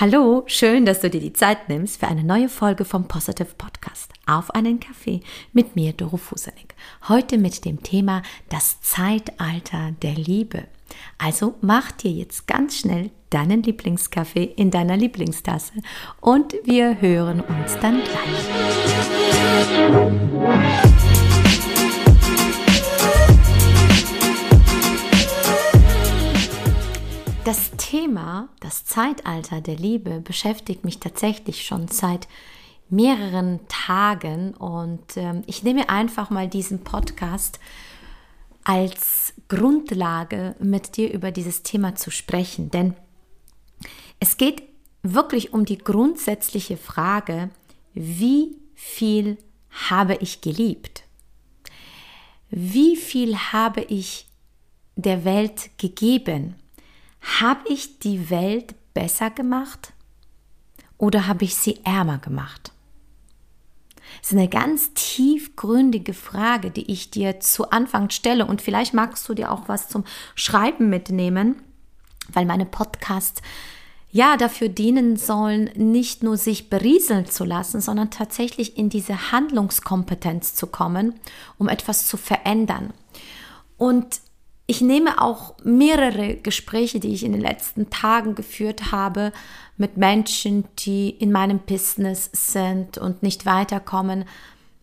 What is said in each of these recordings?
Hallo, schön, dass du dir die Zeit nimmst für eine neue Folge vom Positive Podcast. Auf einen Kaffee mit mir, Doro Fusenik. Heute mit dem Thema das Zeitalter der Liebe. Also mach dir jetzt ganz schnell deinen Lieblingskaffee in deiner Lieblingstasse und wir hören uns dann gleich. Das Thema, das Zeitalter der Liebe, beschäftigt mich tatsächlich schon seit mehreren Tagen und äh, ich nehme einfach mal diesen Podcast als Grundlage, mit dir über dieses Thema zu sprechen, denn es geht wirklich um die grundsätzliche Frage, wie viel habe ich geliebt? Wie viel habe ich der Welt gegeben? Habe ich die Welt besser gemacht oder habe ich sie ärmer gemacht? Das ist eine ganz tiefgründige Frage, die ich dir zu Anfang stelle. Und vielleicht magst du dir auch was zum Schreiben mitnehmen, weil meine Podcasts ja dafür dienen sollen, nicht nur sich berieseln zu lassen, sondern tatsächlich in diese Handlungskompetenz zu kommen, um etwas zu verändern. Und ich nehme auch mehrere Gespräche, die ich in den letzten Tagen geführt habe, mit Menschen, die in meinem Business sind und nicht weiterkommen.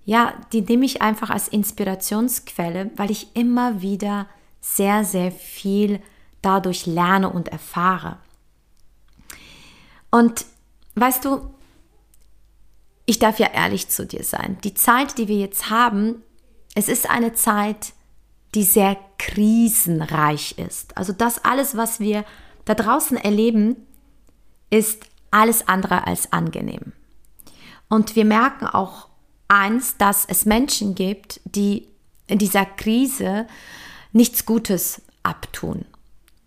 Ja, die nehme ich einfach als Inspirationsquelle, weil ich immer wieder sehr, sehr viel dadurch lerne und erfahre. Und weißt du, ich darf ja ehrlich zu dir sein. Die Zeit, die wir jetzt haben, es ist eine Zeit, die sehr krisenreich ist. Also das alles, was wir da draußen erleben, ist alles andere als angenehm. Und wir merken auch eins, dass es Menschen gibt, die in dieser Krise nichts Gutes abtun.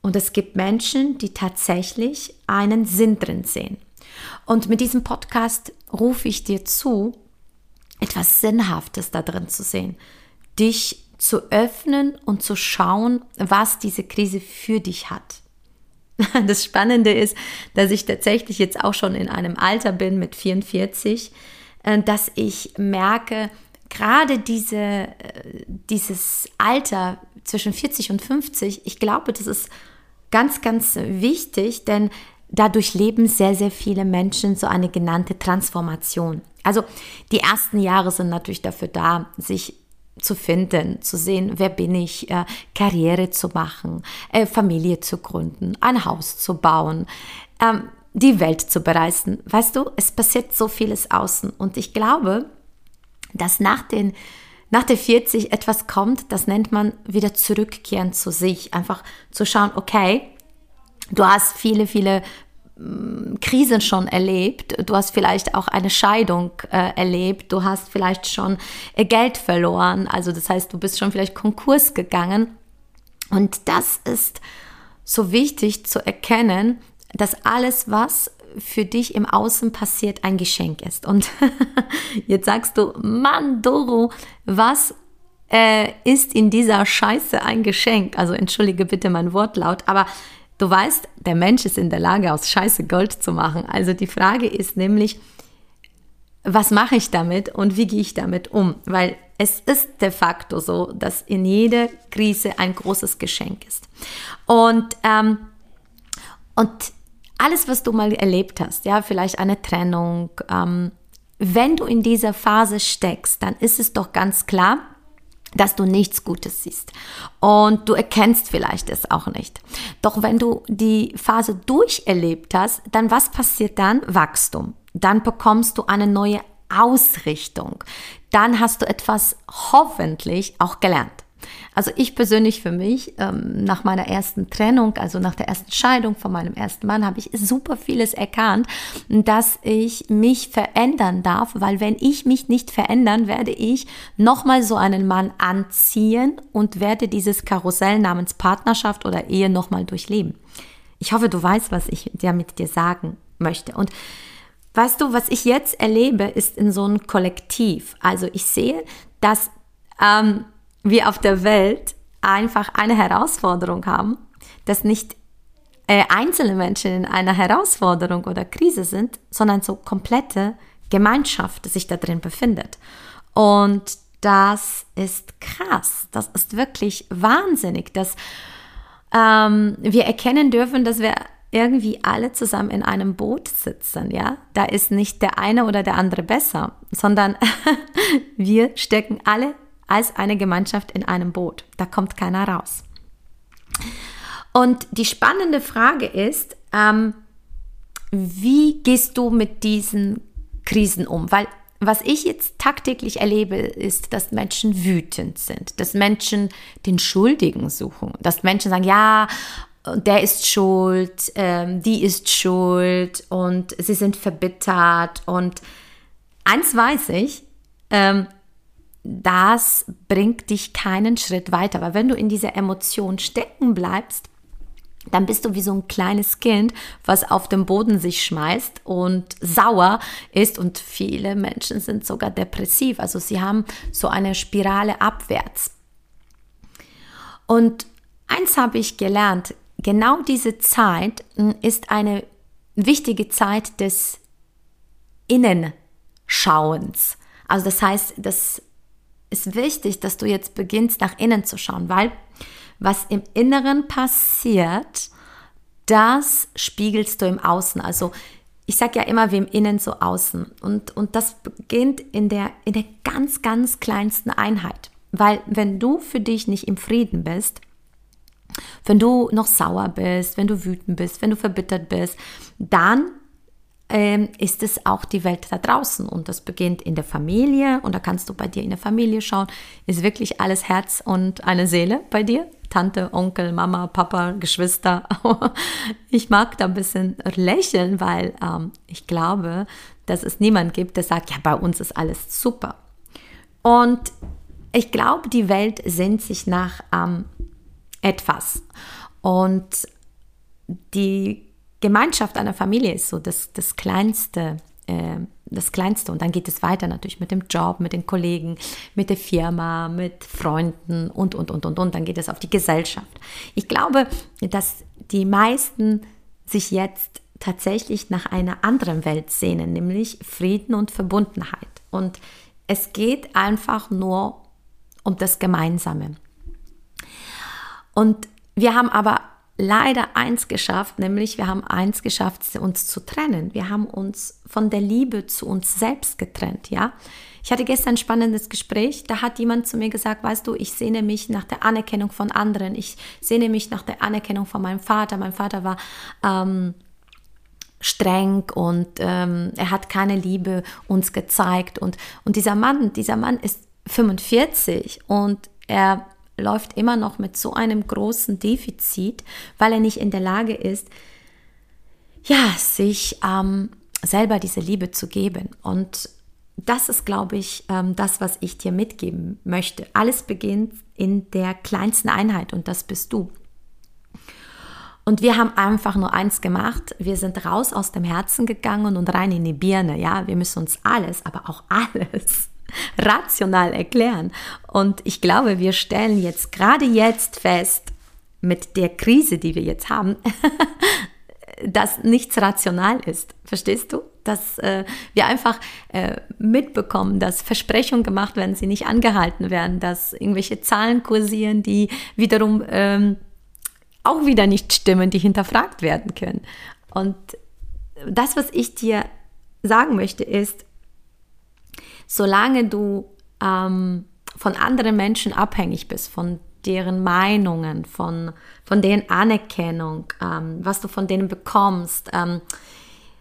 Und es gibt Menschen, die tatsächlich einen Sinn drin sehen. Und mit diesem Podcast rufe ich dir zu, etwas Sinnhaftes da drin zu sehen, dich zu öffnen und zu schauen, was diese Krise für dich hat. Das Spannende ist, dass ich tatsächlich jetzt auch schon in einem Alter bin mit 44, äh, dass ich merke, gerade diese, äh, dieses Alter zwischen 40 und 50, ich glaube, das ist ganz, ganz wichtig, denn dadurch leben sehr, sehr viele Menschen so eine genannte Transformation. Also die ersten Jahre sind natürlich dafür da, sich zu finden, zu sehen, wer bin ich, äh, Karriere zu machen, äh, Familie zu gründen, ein Haus zu bauen, ähm, die Welt zu bereisen. Weißt du, es passiert so vieles außen und ich glaube, dass nach den nach der 40 etwas kommt, das nennt man wieder zurückkehren zu sich, einfach zu schauen, okay, du hast viele, viele Krisen schon erlebt, du hast vielleicht auch eine Scheidung äh, erlebt, du hast vielleicht schon äh, Geld verloren, also das heißt, du bist schon vielleicht Konkurs gegangen. Und das ist so wichtig zu erkennen, dass alles, was für dich im Außen passiert, ein Geschenk ist. Und jetzt sagst du, Mann, Doro, was äh, ist in dieser Scheiße ein Geschenk? Also entschuldige bitte mein Wortlaut, aber Du weißt, der Mensch ist in der Lage, aus Scheiße Gold zu machen. Also die Frage ist nämlich, was mache ich damit und wie gehe ich damit um? Weil es ist de facto so, dass in jeder Krise ein großes Geschenk ist. Und, ähm, und alles, was du mal erlebt hast, ja, vielleicht eine Trennung, ähm, wenn du in dieser Phase steckst, dann ist es doch ganz klar, dass du nichts Gutes siehst. Und du erkennst vielleicht es auch nicht. Doch wenn du die Phase durcherlebt hast, dann was passiert dann? Wachstum. Dann bekommst du eine neue Ausrichtung. Dann hast du etwas hoffentlich auch gelernt. Also ich persönlich für mich, ähm, nach meiner ersten Trennung, also nach der ersten Scheidung von meinem ersten Mann, habe ich super vieles erkannt, dass ich mich verändern darf, weil wenn ich mich nicht verändern, werde ich nochmal so einen Mann anziehen und werde dieses Karussell namens Partnerschaft oder Ehe nochmal durchleben. Ich hoffe, du weißt, was ich dir mit dir sagen möchte. Und weißt du, was ich jetzt erlebe, ist in so einem Kollektiv. Also ich sehe, dass ähm, wir auf der Welt einfach eine Herausforderung haben, dass nicht äh, einzelne Menschen in einer Herausforderung oder Krise sind, sondern so komplette Gemeinschaft sich da drin befindet. Und das ist krass. Das ist wirklich wahnsinnig, dass ähm, wir erkennen dürfen, dass wir irgendwie alle zusammen in einem Boot sitzen, ja? Da ist nicht der eine oder der andere besser, sondern wir stecken alle als eine Gemeinschaft in einem Boot. Da kommt keiner raus. Und die spannende Frage ist, ähm, wie gehst du mit diesen Krisen um? Weil was ich jetzt tagtäglich erlebe, ist, dass Menschen wütend sind, dass Menschen den Schuldigen suchen, dass Menschen sagen, ja, der ist schuld, ähm, die ist schuld und sie sind verbittert. Und eins weiß ich, ähm, das bringt dich keinen Schritt weiter. Aber wenn du in dieser Emotion stecken bleibst, dann bist du wie so ein kleines Kind, was auf dem Boden sich schmeißt und sauer ist. Und viele Menschen sind sogar depressiv. Also sie haben so eine Spirale abwärts. Und eins habe ich gelernt, genau diese Zeit hm, ist eine wichtige Zeit des Innenschauens. Also das heißt, das ist wichtig, dass du jetzt beginnst, nach innen zu schauen, weil was im Inneren passiert, das spiegelst du im Außen. Also ich sage ja immer, wie im Innen so außen. Und, und das beginnt in der, in der ganz, ganz kleinsten Einheit. Weil wenn du für dich nicht im Frieden bist, wenn du noch sauer bist, wenn du wütend bist, wenn du verbittert bist, dann ähm, ist es auch die Welt da draußen. Und das beginnt in der Familie. Und da kannst du bei dir in der Familie schauen, ist wirklich alles Herz und eine Seele bei dir? Tante, Onkel, Mama, Papa, Geschwister. ich mag da ein bisschen lächeln, weil ähm, ich glaube, dass es niemand gibt, der sagt, ja, bei uns ist alles super. Und ich glaube, die Welt sehnt sich nach ähm, etwas. Und die Gemeinschaft einer Familie ist so das, das Kleinste, äh, das Kleinste. Und dann geht es weiter natürlich mit dem Job, mit den Kollegen, mit der Firma, mit Freunden und, und, und, und, und. Dann geht es auf die Gesellschaft. Ich glaube, dass die meisten sich jetzt tatsächlich nach einer anderen Welt sehnen, nämlich Frieden und Verbundenheit. Und es geht einfach nur um das Gemeinsame. Und wir haben aber leider eins geschafft, nämlich wir haben eins geschafft, uns zu trennen. Wir haben uns von der Liebe zu uns selbst getrennt, ja. Ich hatte gestern ein spannendes Gespräch, da hat jemand zu mir gesagt, weißt du, ich sehne mich nach der Anerkennung von anderen, ich sehne mich nach der Anerkennung von meinem Vater. Mein Vater war ähm, streng und ähm, er hat keine Liebe uns gezeigt und, und dieser Mann, dieser Mann ist 45 und er läuft immer noch mit so einem großen Defizit, weil er nicht in der Lage ist, ja, sich ähm, selber diese Liebe zu geben. Und das ist, glaube ich, ähm, das, was ich dir mitgeben möchte. Alles beginnt in der kleinsten Einheit und das bist du. Und wir haben einfach nur eins gemacht. Wir sind raus aus dem Herzen gegangen und rein in die Birne. Ja, wir müssen uns alles, aber auch alles rational erklären. Und ich glaube, wir stellen jetzt gerade jetzt fest, mit der Krise, die wir jetzt haben, dass nichts rational ist. Verstehst du? Dass äh, wir einfach äh, mitbekommen, dass Versprechungen gemacht werden, sie nicht angehalten werden, dass irgendwelche Zahlen kursieren, die wiederum ähm, auch wieder nicht stimmen, die hinterfragt werden können. Und das, was ich dir sagen möchte, ist, solange du ähm, von anderen Menschen abhängig bist, von deren Meinungen, von, von deren Anerkennung, ähm, was du von denen bekommst, ähm,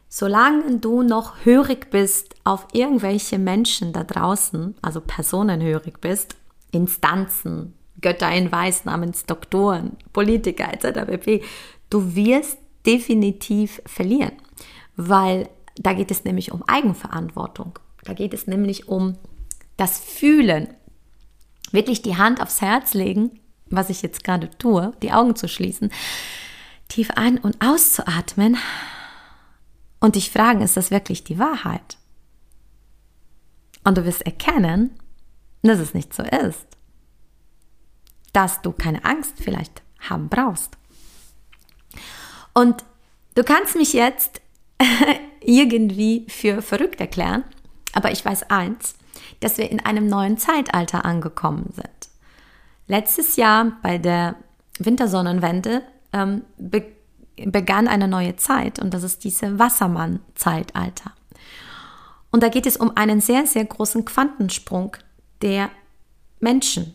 solange du noch hörig bist auf irgendwelche Menschen da draußen, also Personen hörig bist, Instanzen, Götter in Weiß namens Doktoren, Politiker etc. pp., du wirst definitiv verlieren, weil da geht es nämlich um Eigenverantwortung. Da geht es nämlich um das Fühlen. Wirklich die Hand aufs Herz legen, was ich jetzt gerade tue, die Augen zu schließen, tief ein- und auszuatmen und dich fragen, ist das wirklich die Wahrheit? Und du wirst erkennen, dass es nicht so ist. Dass du keine Angst vielleicht haben brauchst. Und du kannst mich jetzt irgendwie für verrückt erklären, aber ich weiß eins, dass wir in einem neuen Zeitalter angekommen sind. Letztes Jahr bei der Wintersonnenwende ähm, be begann eine neue Zeit und das ist diese Wassermann-Zeitalter. Und da geht es um einen sehr, sehr großen Quantensprung der Menschen.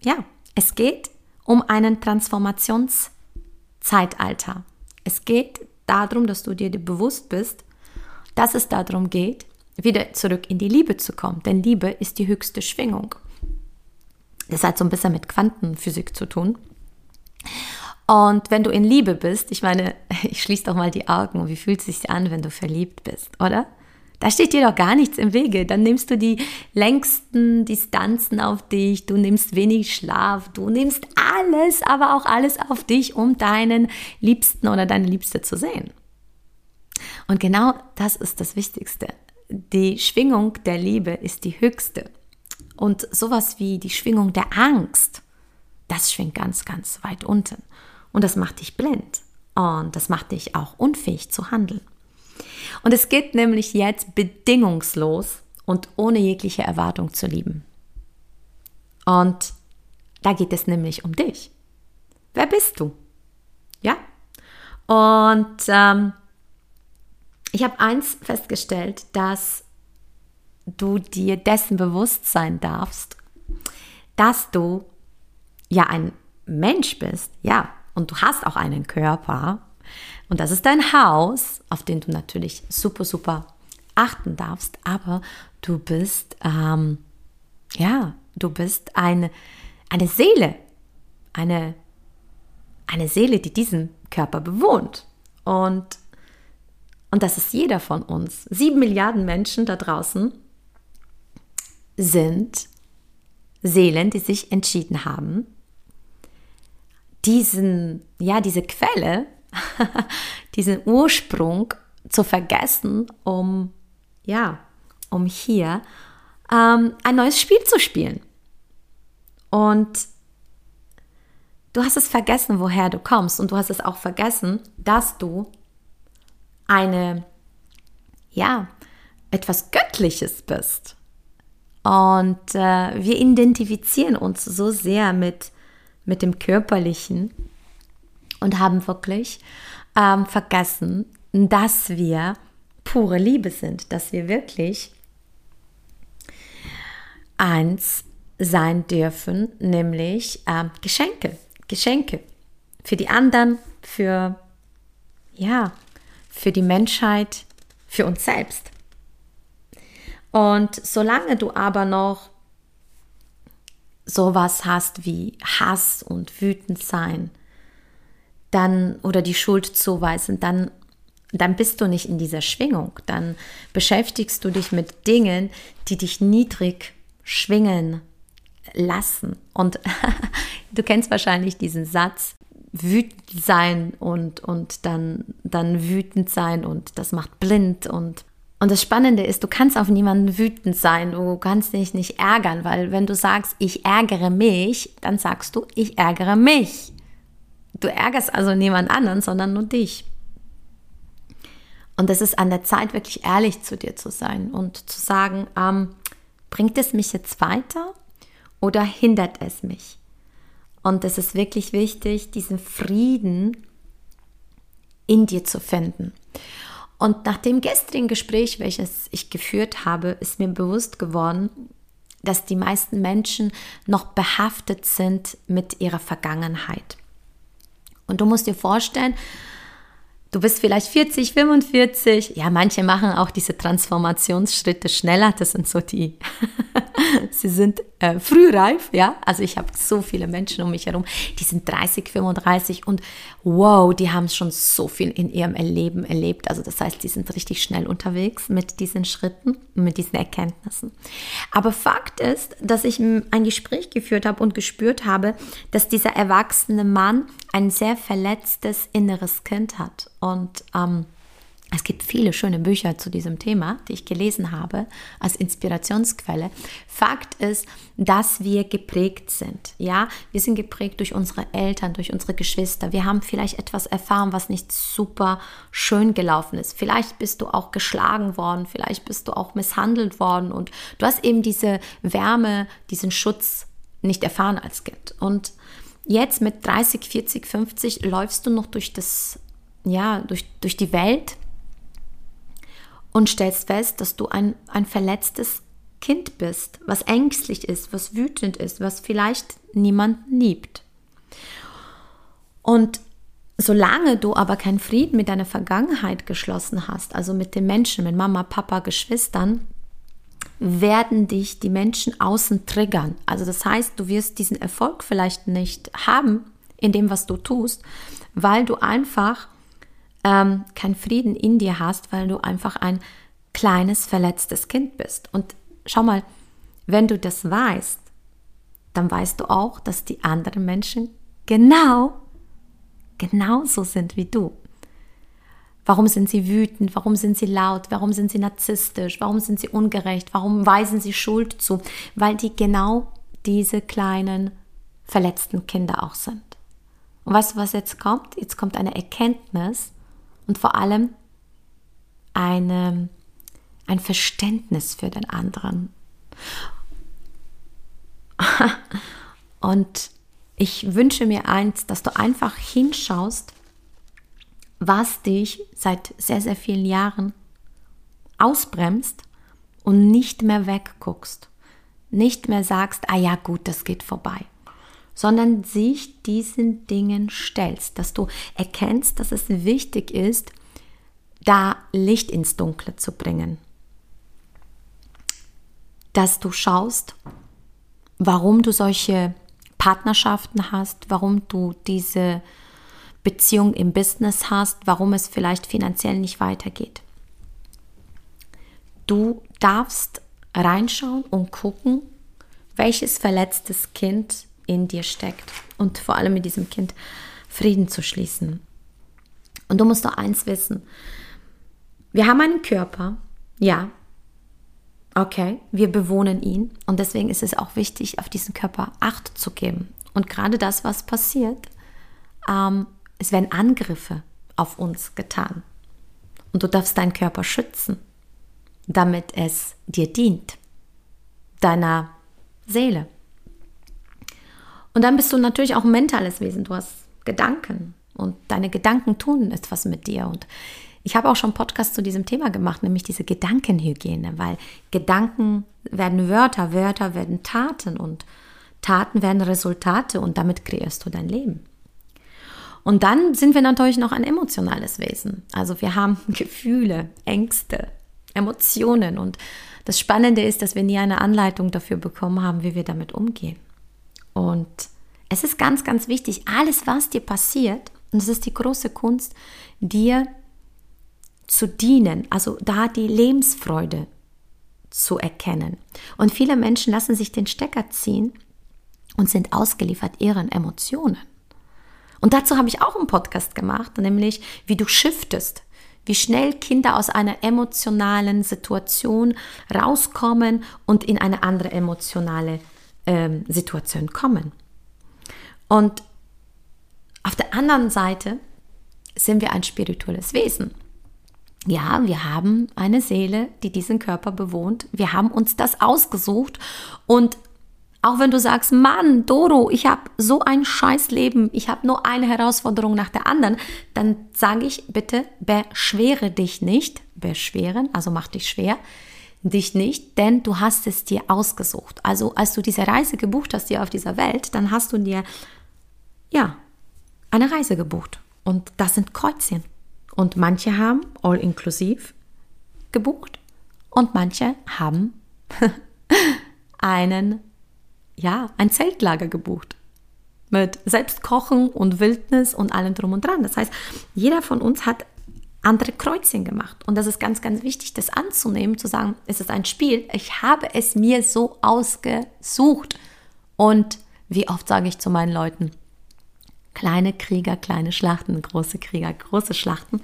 Ja, es geht um einen Transformationszeitalter. Es geht darum, dass du dir bewusst bist, dass es darum geht, wieder zurück in die Liebe zu kommen. Denn Liebe ist die höchste Schwingung. Das hat so ein bisschen mit Quantenphysik zu tun. Und wenn du in Liebe bist, ich meine, ich schließe doch mal die Augen, wie fühlt es sich an, wenn du verliebt bist, oder? Da steht dir doch gar nichts im Wege. Dann nimmst du die längsten Distanzen auf dich, du nimmst wenig Schlaf, du nimmst alles, aber auch alles auf dich, um deinen Liebsten oder deine Liebste zu sehen. Und genau das ist das Wichtigste. Die Schwingung der Liebe ist die höchste. Und sowas wie die Schwingung der Angst, das schwingt ganz, ganz weit unten. Und das macht dich blind. Und das macht dich auch unfähig zu handeln. Und es geht nämlich jetzt bedingungslos und ohne jegliche Erwartung zu lieben. Und da geht es nämlich um dich. Wer bist du? Ja? Und ähm, ich habe eins festgestellt, dass du dir dessen bewusst sein darfst, dass du ja ein Mensch bist, ja, und du hast auch einen Körper. Und das ist dein Haus, auf den du natürlich super, super achten darfst, aber du bist, ähm, ja, du bist eine, eine Seele, eine, eine Seele, die diesen Körper bewohnt. Und, und das ist jeder von uns. Sieben Milliarden Menschen da draußen sind Seelen, die sich entschieden haben, diesen, ja, diese Quelle diesen Ursprung zu vergessen, um, ja, um hier ähm, ein neues Spiel zu spielen. Und du hast es vergessen, woher du kommst. Und du hast es auch vergessen, dass du eine, ja, etwas Göttliches bist. Und äh, wir identifizieren uns so sehr mit, mit dem Körperlichen und haben wirklich ähm, vergessen, dass wir pure Liebe sind, dass wir wirklich eins sein dürfen, nämlich ähm, Geschenke, Geschenke für die anderen, für ja, für die Menschheit, für uns selbst. Und solange du aber noch sowas hast wie Hass und wütend sein, dann oder die Schuld zuweisen, dann dann bist du nicht in dieser Schwingung. Dann beschäftigst du dich mit Dingen, die dich niedrig schwingen lassen. Und du kennst wahrscheinlich diesen Satz, wütend sein und, und dann, dann wütend sein und das macht blind und und das Spannende ist, du kannst auf niemanden wütend sein, du kannst dich nicht ärgern, weil wenn du sagst, ich ärgere mich, dann sagst du, ich ärgere mich. Du ärgerst also niemand anderen, sondern nur dich. Und es ist an der Zeit, wirklich ehrlich zu dir zu sein und zu sagen, ähm, bringt es mich jetzt weiter oder hindert es mich? Und es ist wirklich wichtig, diesen Frieden in dir zu finden. Und nach dem gestrigen Gespräch, welches ich geführt habe, ist mir bewusst geworden, dass die meisten Menschen noch behaftet sind mit ihrer Vergangenheit. Und du musst dir vorstellen, du bist vielleicht 40, 45. Ja, manche machen auch diese Transformationsschritte schneller. Das sind so die, sie sind äh, frühreif, ja. Also ich habe so viele Menschen um mich herum, die sind 30, 35 und wow, die haben schon so viel in ihrem Leben erlebt. Also das heißt, die sind richtig schnell unterwegs mit diesen Schritten, mit diesen Erkenntnissen. Aber Fakt ist, dass ich ein Gespräch geführt habe und gespürt habe, dass dieser erwachsene Mann ein sehr verletztes inneres Kind hat und ähm, Es gibt viele schöne Bücher zu diesem Thema, die ich gelesen habe als Inspirationsquelle. Fakt ist, dass wir geprägt sind. Ja, wir sind geprägt durch unsere Eltern, durch unsere Geschwister. Wir haben vielleicht etwas erfahren, was nicht super schön gelaufen ist. Vielleicht bist du auch geschlagen worden, vielleicht bist du auch misshandelt worden und du hast eben diese Wärme, diesen Schutz nicht erfahren als Kind. Und jetzt mit 30, 40, 50 läufst du noch durch das ja, durch, durch die Welt und stellst fest, dass du ein, ein verletztes Kind bist, was ängstlich ist, was wütend ist, was vielleicht niemanden liebt. Und solange du aber keinen Frieden mit deiner Vergangenheit geschlossen hast, also mit den Menschen, mit Mama, Papa, Geschwistern, werden dich die Menschen außen triggern. Also das heißt, du wirst diesen Erfolg vielleicht nicht haben in dem, was du tust, weil du einfach ähm, keinen Frieden in dir hast, weil du einfach ein kleines, verletztes Kind bist. Und schau mal, wenn du das weißt, dann weißt du auch, dass die anderen Menschen genau, genauso sind wie du. Warum sind sie wütend? Warum sind sie laut? Warum sind sie narzisstisch? Warum sind sie ungerecht? Warum weisen sie Schuld zu? Weil die genau diese kleinen verletzten Kinder auch sind. Und weißt du, was jetzt kommt? Jetzt kommt eine Erkenntnis, und vor allem eine, ein Verständnis für den anderen. Und ich wünsche mir eins, dass du einfach hinschaust, was dich seit sehr, sehr vielen Jahren ausbremst und nicht mehr wegguckst. Nicht mehr sagst, ah ja gut, das geht vorbei sondern sich diesen Dingen stellst, dass du erkennst, dass es wichtig ist, da Licht ins Dunkle zu bringen. Dass du schaust, warum du solche Partnerschaften hast, warum du diese Beziehung im Business hast, warum es vielleicht finanziell nicht weitergeht. Du darfst reinschauen und gucken, welches verletztes Kind in dir steckt und vor allem mit diesem Kind Frieden zu schließen. Und du musst doch eins wissen. Wir haben einen Körper, ja, okay, wir bewohnen ihn und deswegen ist es auch wichtig, auf diesen Körper Acht zu geben. Und gerade das, was passiert, ähm, es werden Angriffe auf uns getan. Und du darfst deinen Körper schützen, damit es dir dient, deiner Seele. Und dann bist du natürlich auch ein mentales Wesen. Du hast Gedanken und deine Gedanken tun etwas mit dir. Und ich habe auch schon Podcast zu diesem Thema gemacht, nämlich diese Gedankenhygiene, weil Gedanken werden Wörter, Wörter werden Taten und Taten werden Resultate und damit kreierst du dein Leben. Und dann sind wir natürlich noch ein emotionales Wesen. Also wir haben Gefühle, Ängste, Emotionen und das Spannende ist, dass wir nie eine Anleitung dafür bekommen haben, wie wir damit umgehen. Und es ist ganz, ganz wichtig, alles, was dir passiert, und es ist die große Kunst, dir zu dienen, also da die Lebensfreude zu erkennen. Und viele Menschen lassen sich den Stecker ziehen und sind ausgeliefert ihren Emotionen. Und dazu habe ich auch einen Podcast gemacht, nämlich wie du shiftest, wie schnell Kinder aus einer emotionalen Situation rauskommen und in eine andere emotionale ähm, Situation kommen. Und auf der anderen Seite sind wir ein spirituelles Wesen. Ja, wir haben eine Seele, die diesen Körper bewohnt. Wir haben uns das ausgesucht. Und auch wenn du sagst, Mann, Doro, ich habe so ein scheiß Leben, ich habe nur eine Herausforderung nach der anderen, dann sage ich bitte, beschwere dich nicht. Beschweren, also mach dich schwer dich nicht, denn du hast es dir ausgesucht. Also als du diese Reise gebucht hast hier auf dieser Welt, dann hast du dir ja eine Reise gebucht und das sind Kreuzchen. Und manche haben all inclusive gebucht und manche haben einen ja, ein Zeltlager gebucht mit Selbstkochen und Wildnis und allem drum und dran. Das heißt, jeder von uns hat andere Kreuzchen gemacht. Und das ist ganz, ganz wichtig, das anzunehmen, zu sagen, es ist ein Spiel. Ich habe es mir so ausgesucht. Und wie oft sage ich zu meinen Leuten, kleine Krieger, kleine Schlachten, große Krieger, große Schlachten.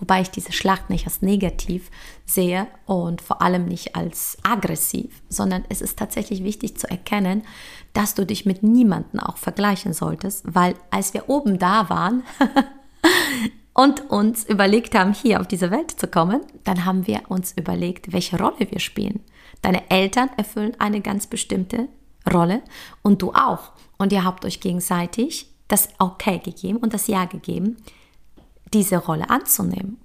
Wobei ich diese Schlacht nicht als negativ sehe und vor allem nicht als aggressiv, sondern es ist tatsächlich wichtig zu erkennen, dass du dich mit niemandem auch vergleichen solltest, weil als wir oben da waren und uns überlegt haben, hier auf diese Welt zu kommen, dann haben wir uns überlegt, welche Rolle wir spielen. Deine Eltern erfüllen eine ganz bestimmte Rolle und du auch. Und ihr habt euch gegenseitig das Okay gegeben und das Ja gegeben, diese Rolle anzunehmen.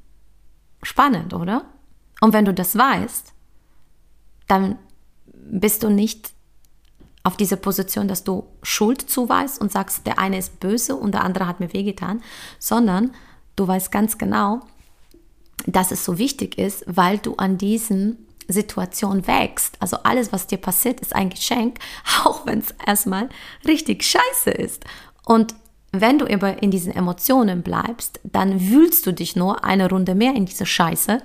Spannend, oder? Und wenn du das weißt, dann bist du nicht auf diese Position, dass du Schuld zuweist und sagst, der eine ist böse und der andere hat mir wehgetan, sondern du weißt ganz genau, dass es so wichtig ist, weil du an diesen Situation wächst. Also alles, was dir passiert, ist ein Geschenk, auch wenn es erstmal richtig scheiße ist. Und wenn du aber in diesen Emotionen bleibst, dann wühlst du dich nur eine Runde mehr in diese Scheiße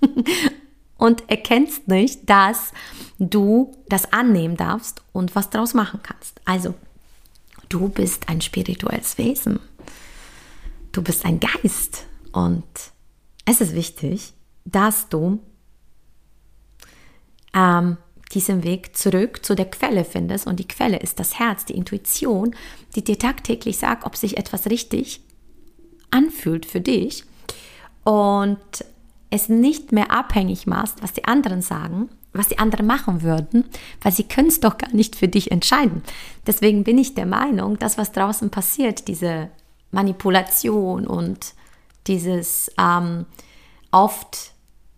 und erkennst nicht, dass du das annehmen darfst und was daraus machen kannst. Also, du bist ein spirituelles Wesen. Du bist ein Geist und es ist wichtig, dass du ähm, diesen Weg zurück zu der Quelle findest. Und die Quelle ist das Herz, die Intuition, die dir tagtäglich sagt, ob sich etwas richtig anfühlt für dich. Und es nicht mehr abhängig machst, was die anderen sagen, was die anderen machen würden, weil sie können es doch gar nicht für dich entscheiden. Deswegen bin ich der Meinung, dass was draußen passiert, diese Manipulation und dieses ähm, oft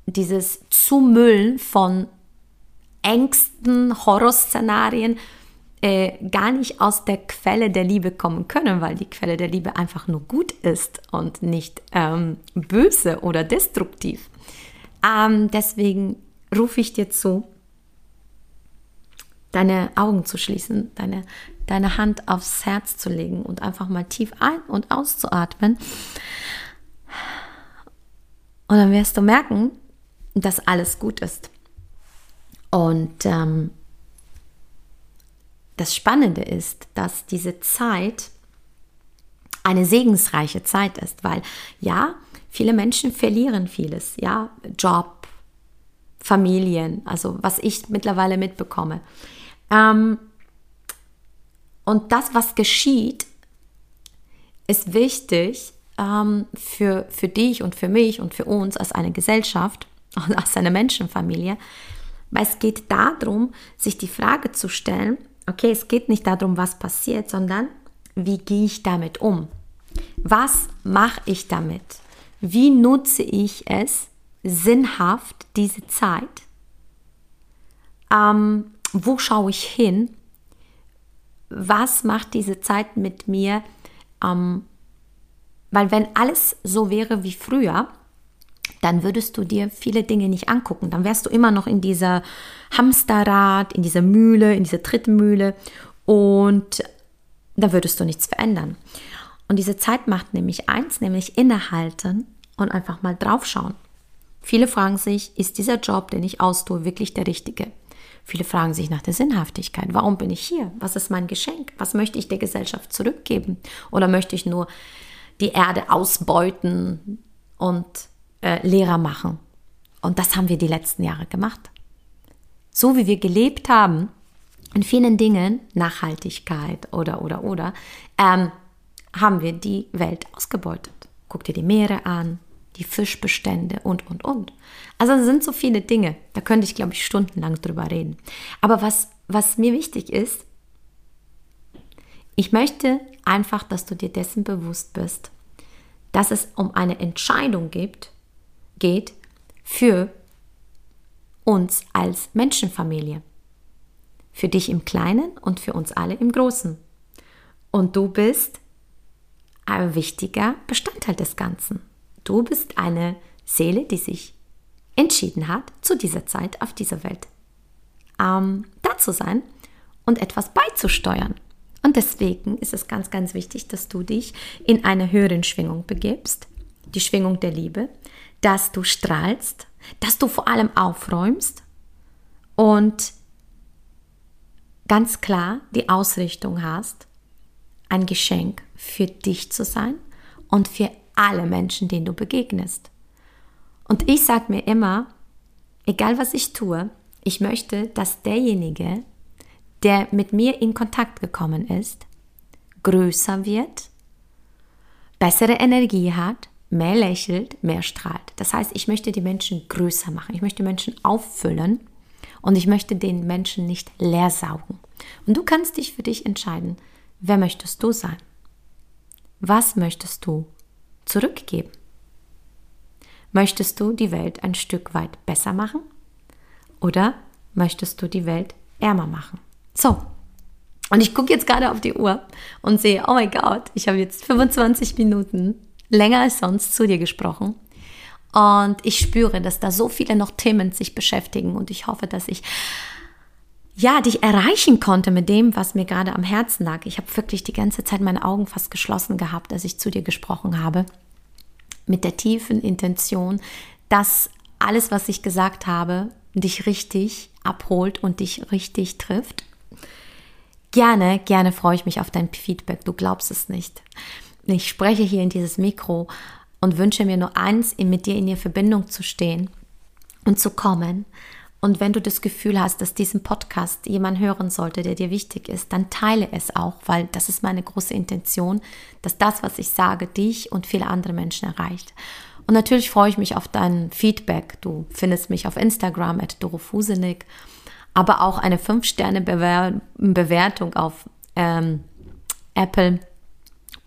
dieses Zumüllen von Ängsten, Horrorszenarien äh, gar nicht aus der Quelle der Liebe kommen können, weil die Quelle der Liebe einfach nur gut ist und nicht ähm, böse oder destruktiv. Ähm, deswegen rufe ich dir zu, deine Augen zu schließen, deine, deine Hand aufs Herz zu legen und einfach mal tief ein- und auszuatmen. Und dann wirst du merken, dass alles gut ist. Und ähm, das Spannende ist, dass diese Zeit eine segensreiche Zeit ist, weil ja, viele Menschen verlieren vieles, ja, Job, Familien, also was ich mittlerweile mitbekomme. Ähm, und das, was geschieht, ist wichtig ähm, für, für dich und für mich und für uns als eine Gesellschaft und als eine Menschenfamilie, weil es geht darum, sich die Frage zu stellen, okay, es geht nicht darum, was passiert, sondern wie gehe ich damit um? Was mache ich damit? Wie nutze ich es sinnhaft, diese Zeit? Ähm, wo schaue ich hin? Was macht diese Zeit mit mir? Ähm, weil wenn alles so wäre wie früher, dann würdest du dir viele Dinge nicht angucken. Dann wärst du immer noch in dieser Hamsterrad, in dieser Mühle, in dieser Trittmühle und da würdest du nichts verändern. Und diese Zeit macht nämlich eins, nämlich innehalten und einfach mal draufschauen. Viele fragen sich, ist dieser Job, den ich austue, wirklich der richtige? Viele fragen sich nach der Sinnhaftigkeit. Warum bin ich hier? Was ist mein Geschenk? Was möchte ich der Gesellschaft zurückgeben? Oder möchte ich nur die Erde ausbeuten und äh, Lehrer machen. Und das haben wir die letzten Jahre gemacht. So wie wir gelebt haben, in vielen Dingen, Nachhaltigkeit oder, oder, oder, ähm, haben wir die Welt ausgebeutet. Guck dir die Meere an, die Fischbestände und, und, und. Also es sind so viele Dinge, da könnte ich, glaube ich, stundenlang drüber reden. Aber was, was mir wichtig ist, ich möchte einfach, dass du dir dessen bewusst bist, dass es um eine Entscheidung gibt, geht für uns als Menschenfamilie. Für dich im Kleinen und für uns alle im Großen. Und du bist ein wichtiger Bestandteil des Ganzen. Du bist eine Seele, die sich entschieden hat, zu dieser Zeit auf dieser Welt ähm, da zu sein und etwas beizusteuern. Und deswegen ist es ganz, ganz wichtig, dass du dich in eine höhere Schwingung begibst, die Schwingung der Liebe, dass du strahlst, dass du vor allem aufräumst und ganz klar die Ausrichtung hast, ein Geschenk für dich zu sein und für alle Menschen, denen du begegnest. Und ich sage mir immer, egal was ich tue, ich möchte, dass derjenige, der mit mir in Kontakt gekommen ist, größer wird, bessere Energie hat, mehr lächelt, mehr strahlt. Das heißt, ich möchte die Menschen größer machen, ich möchte Menschen auffüllen und ich möchte den Menschen nicht leer saugen. Und du kannst dich für dich entscheiden, wer möchtest du sein? Was möchtest du zurückgeben? Möchtest du die Welt ein Stück weit besser machen? Oder möchtest du die Welt ärmer machen? So. Und ich gucke jetzt gerade auf die Uhr und sehe, oh mein Gott, ich habe jetzt 25 Minuten länger als sonst zu dir gesprochen. Und ich spüre, dass da so viele noch Themen sich beschäftigen und ich hoffe, dass ich ja, dich erreichen konnte mit dem, was mir gerade am Herzen lag. Ich habe wirklich die ganze Zeit meine Augen fast geschlossen gehabt, als ich zu dir gesprochen habe mit der tiefen Intention, dass alles, was ich gesagt habe, dich richtig abholt und dich richtig trifft. Gerne, gerne freue ich mich auf dein Feedback. Du glaubst es nicht. Ich spreche hier in dieses Mikro und wünsche mir nur eins, mit dir in die Verbindung zu stehen und zu kommen und wenn du das Gefühl hast, dass diesen Podcast jemand hören sollte, der dir wichtig ist, dann teile es auch, weil das ist meine große Intention, dass das, was ich sage, dich und viele andere Menschen erreicht. Und natürlich freue ich mich auf dein Feedback. Du findest mich auf Instagram at dorofusenik, aber auch eine 5-Sterne-Bewertung auf ähm, Apple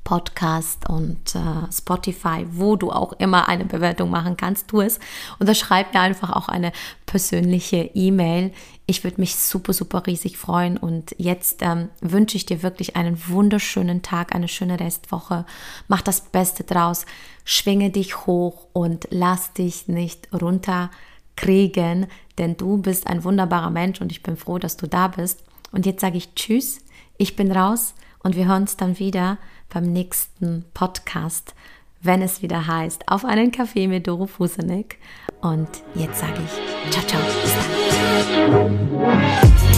Podcast und äh, Spotify, wo du auch immer eine Bewertung machen kannst, tu es. Und da schreib mir einfach auch eine persönliche E-Mail. Ich würde mich super, super riesig freuen. Und jetzt ähm, wünsche ich dir wirklich einen wunderschönen Tag, eine schöne Restwoche. Mach das Beste draus. Schwinge dich hoch und lass dich nicht runterkriegen, denn du bist ein wunderbarer Mensch und ich bin froh, dass du da bist. Und jetzt sage ich Tschüss, ich bin raus und wir hören uns dann wieder beim nächsten Podcast, wenn es wieder heißt, auf einen Kaffee mit Doro Fusenek. Und jetzt sage ich, ciao, ciao, bis dann.